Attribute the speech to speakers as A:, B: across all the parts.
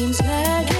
A: seems magic.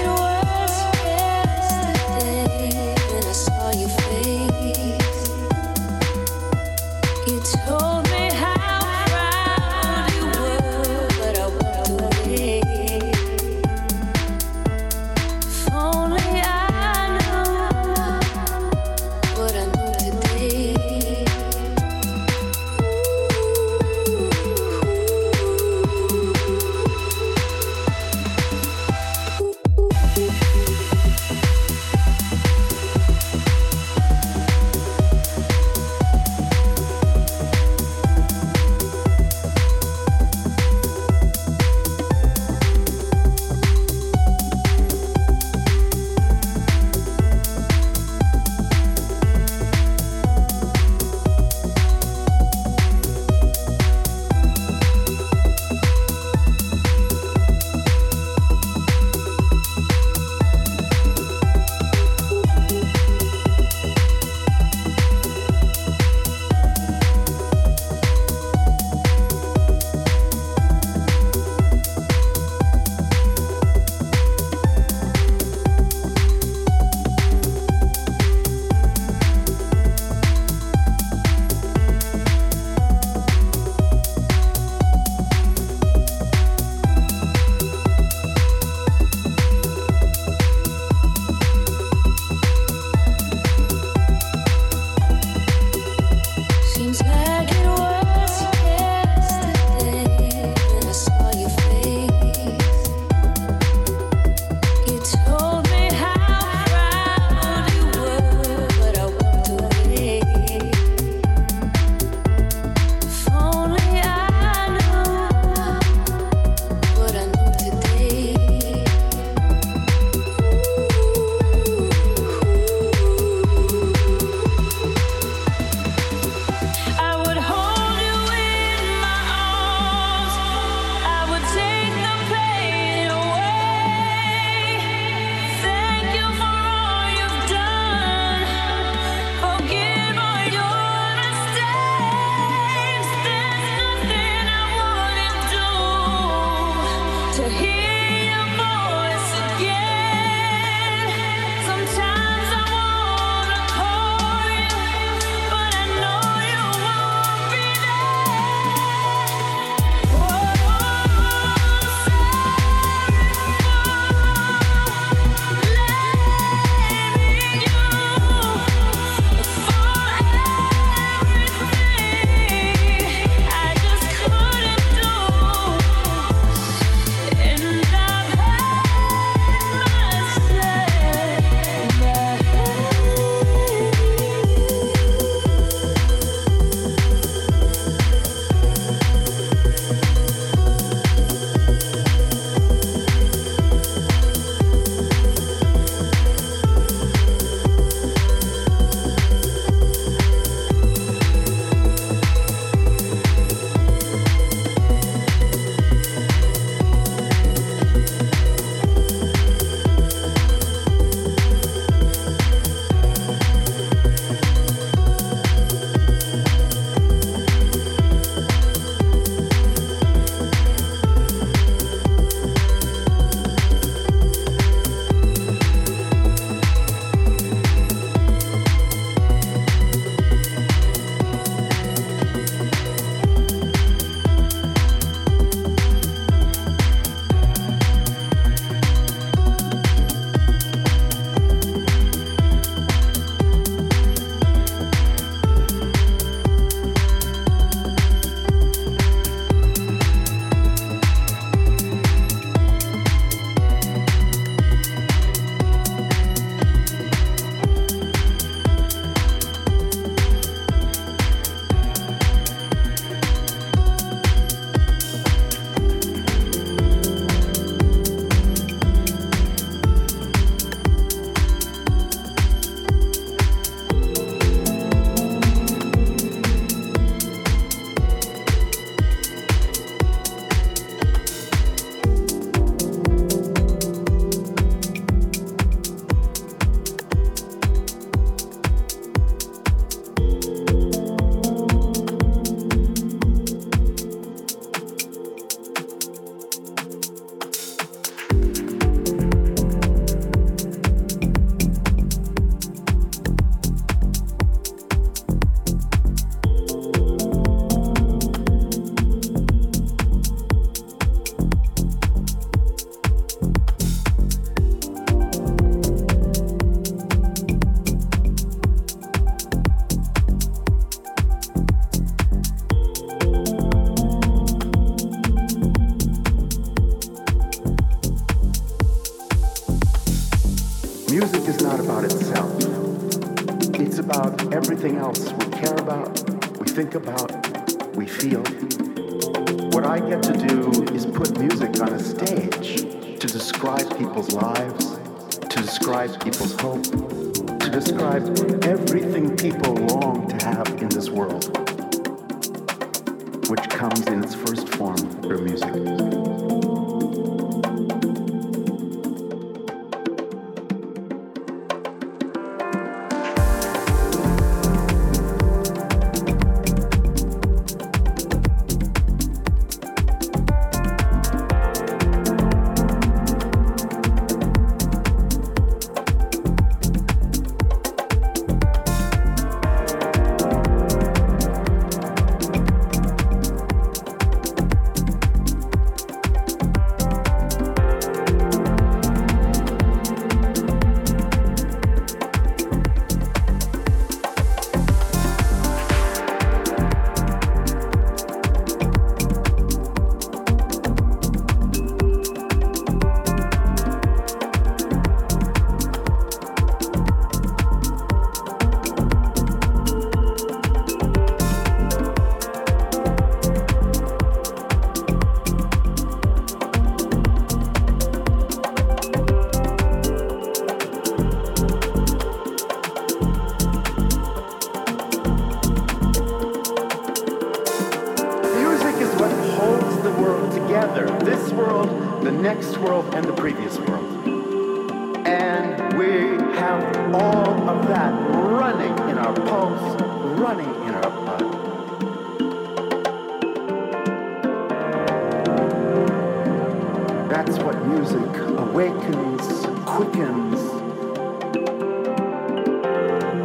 B: quickens,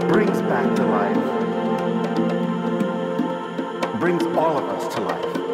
B: brings back to life, brings all of us to life.